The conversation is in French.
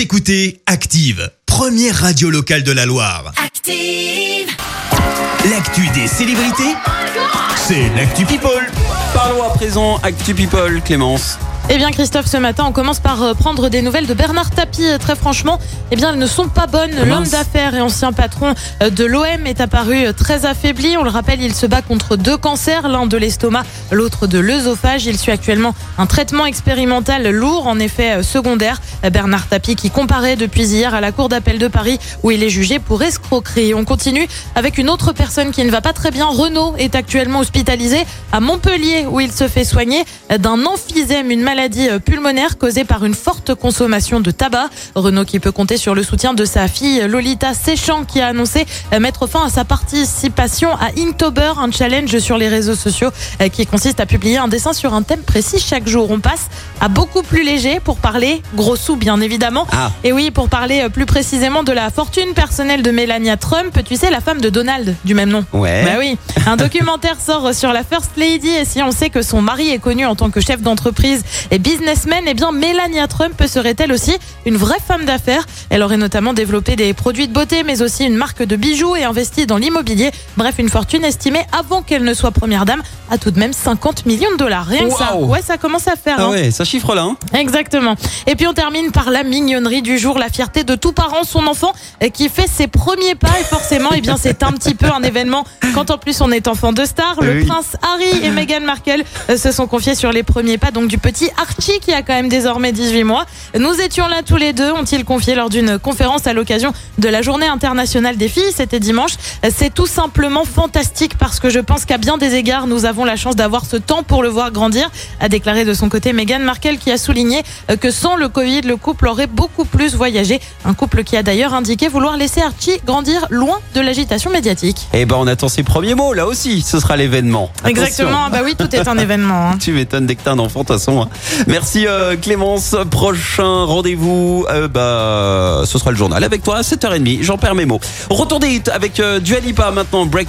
Vous écoutez Active, première radio locale de la Loire. Active. L'actu des célébrités, c'est l'actu People. Parlons à présent Actu People, Clémence. Eh bien Christophe, ce matin, on commence par euh, prendre des nouvelles de Bernard Tapie. Très franchement, eh bien, elles ne sont pas bonnes. Oh, L'homme d'affaires et ancien patron euh, de l'OM est apparu euh, très affaibli. On le rappelle, il se bat contre deux cancers, l'un de l'estomac, l'autre de l'œsophage. Il suit actuellement un traitement expérimental lourd, en effet secondaire. Bernard Tapie qui comparaît depuis hier à la Cour d'appel de Paris où il est jugé pour escroquerie. On continue avec une autre personne qui ne va pas très bien. Renaud est actuellement hospitalisé à Montpellier où il se fait soigner d'un emphysème, une maladie euh, pulmonaire causée par une forte consommation de tabac. Renaud qui peut compter sur le soutien de sa fille Lolita Séchant qui a annoncé euh, mettre fin à sa participation à Inktober, un challenge sur les réseaux sociaux euh, qui consiste à publier un dessin sur un thème précis chaque jour. On passe à beaucoup plus léger pour parler gros sous bien évidemment. Ah. Et oui, pour parler euh, plus précisément de la fortune personnelle de Melania Trump, tu sais, la femme de Donald, du même nom. Ouais. Bah oui, un documentaire sort sur la First Lady et si on sait que son mari est connu en tant que chef d'entreprise et businessman, eh bien Melania Trump serait-elle aussi une vraie femme d'affaires? Elle aurait notamment développé des produits de beauté mais aussi une marque de bijoux et investi dans l'immobilier. Bref, une fortune estimée avant qu'elle ne soit première dame à tout de même 50 millions de dollars. Rien que ça. Ouais, ça commence à faire. Ah hein. ouais, ça chiffre là. Hein. Exactement. Et puis on termine par la mignonnerie du jour, la fierté de tout parent, son enfant euh, qui fait ses premiers pas et forcément, eh bien c'est un petit peu un événement quand en plus on est enfant de star. Le Oui. prince Harry et Meghan Markle euh, se sont confiés sur les premiers pas donc du petit Archie qui a quand même désormais 18 mois. Nous étions là tous les deux, ont-ils confié lors d'une conférence à l'occasion de la journée internationale des filles, c'était dimanche. Euh, C'est tout simplement fantastique parce que je pense qu'à bien des égards, nous avons la chance d'avoir ce temps pour le voir grandir, a déclaré de son côté Meghan Markle qui a souligné euh, que sans le Covid, le couple aurait beaucoup plus voyagé. Un couple qui a d'ailleurs indiqué vouloir laisser Archie grandir loin de l'agitation médiatique. Eh ben on attend ses premiers mots là aussi, ce sera l'événement. Exactement, bah oui, tout est un événement. hein. Tu m'étonnes dès que t'as un enfant, de toute façon. hein. Merci euh, Clémence. Prochain rendez-vous, euh, bah, ce sera le journal avec toi à 7h30. J'en perds mes mots. Retour des hits avec euh, Dua Lipa maintenant. Break.